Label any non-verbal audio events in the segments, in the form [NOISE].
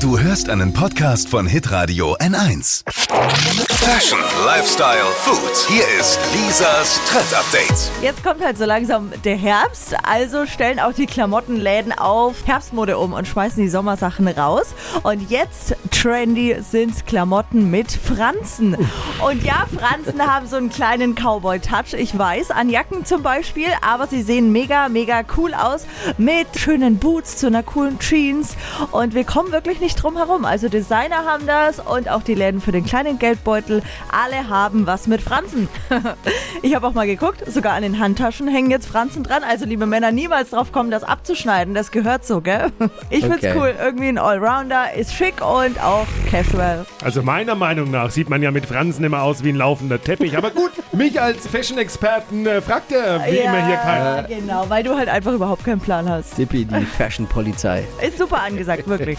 Du hörst einen Podcast von Hitradio N1. Fashion, Lifestyle, Food. Hier ist Lisas Trend Update. Jetzt kommt halt so langsam der Herbst, also stellen auch die Klamottenläden auf Herbstmode um und schmeißen die Sommersachen raus. Und jetzt trendy sind Klamotten mit Franzen. Und ja, Franzen haben so einen kleinen Cowboy-Touch, ich weiß, an Jacken zum Beispiel, aber sie sehen mega, mega cool aus mit schönen Boots zu einer coolen Jeans. Und wir kommen wirklich nicht drum herum. Also Designer haben das und auch die Läden für den kleinen Geldbeutel. Alle haben was mit Franzen. [LAUGHS] ich habe auch mal geguckt, sogar an den Handtaschen hängen jetzt Franzen dran. Also liebe Männer, niemals drauf kommen, das abzuschneiden. Das gehört so, gell? [LAUGHS] Ich find's Okay. cool. Irgendwie ein Allrounder, ist schick und auch casual. Also meiner Meinung nach sieht man ja mit Fransen immer aus wie ein laufender Teppich. Aber gut, [LAUGHS] mich als Fashion-Experten äh, fragt er wie immer hier keiner. genau, weil du halt einfach überhaupt keinen Plan hast. Dippi, die Fashion-Polizei. Ist super angesagt, wirklich.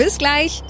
Bis gleich.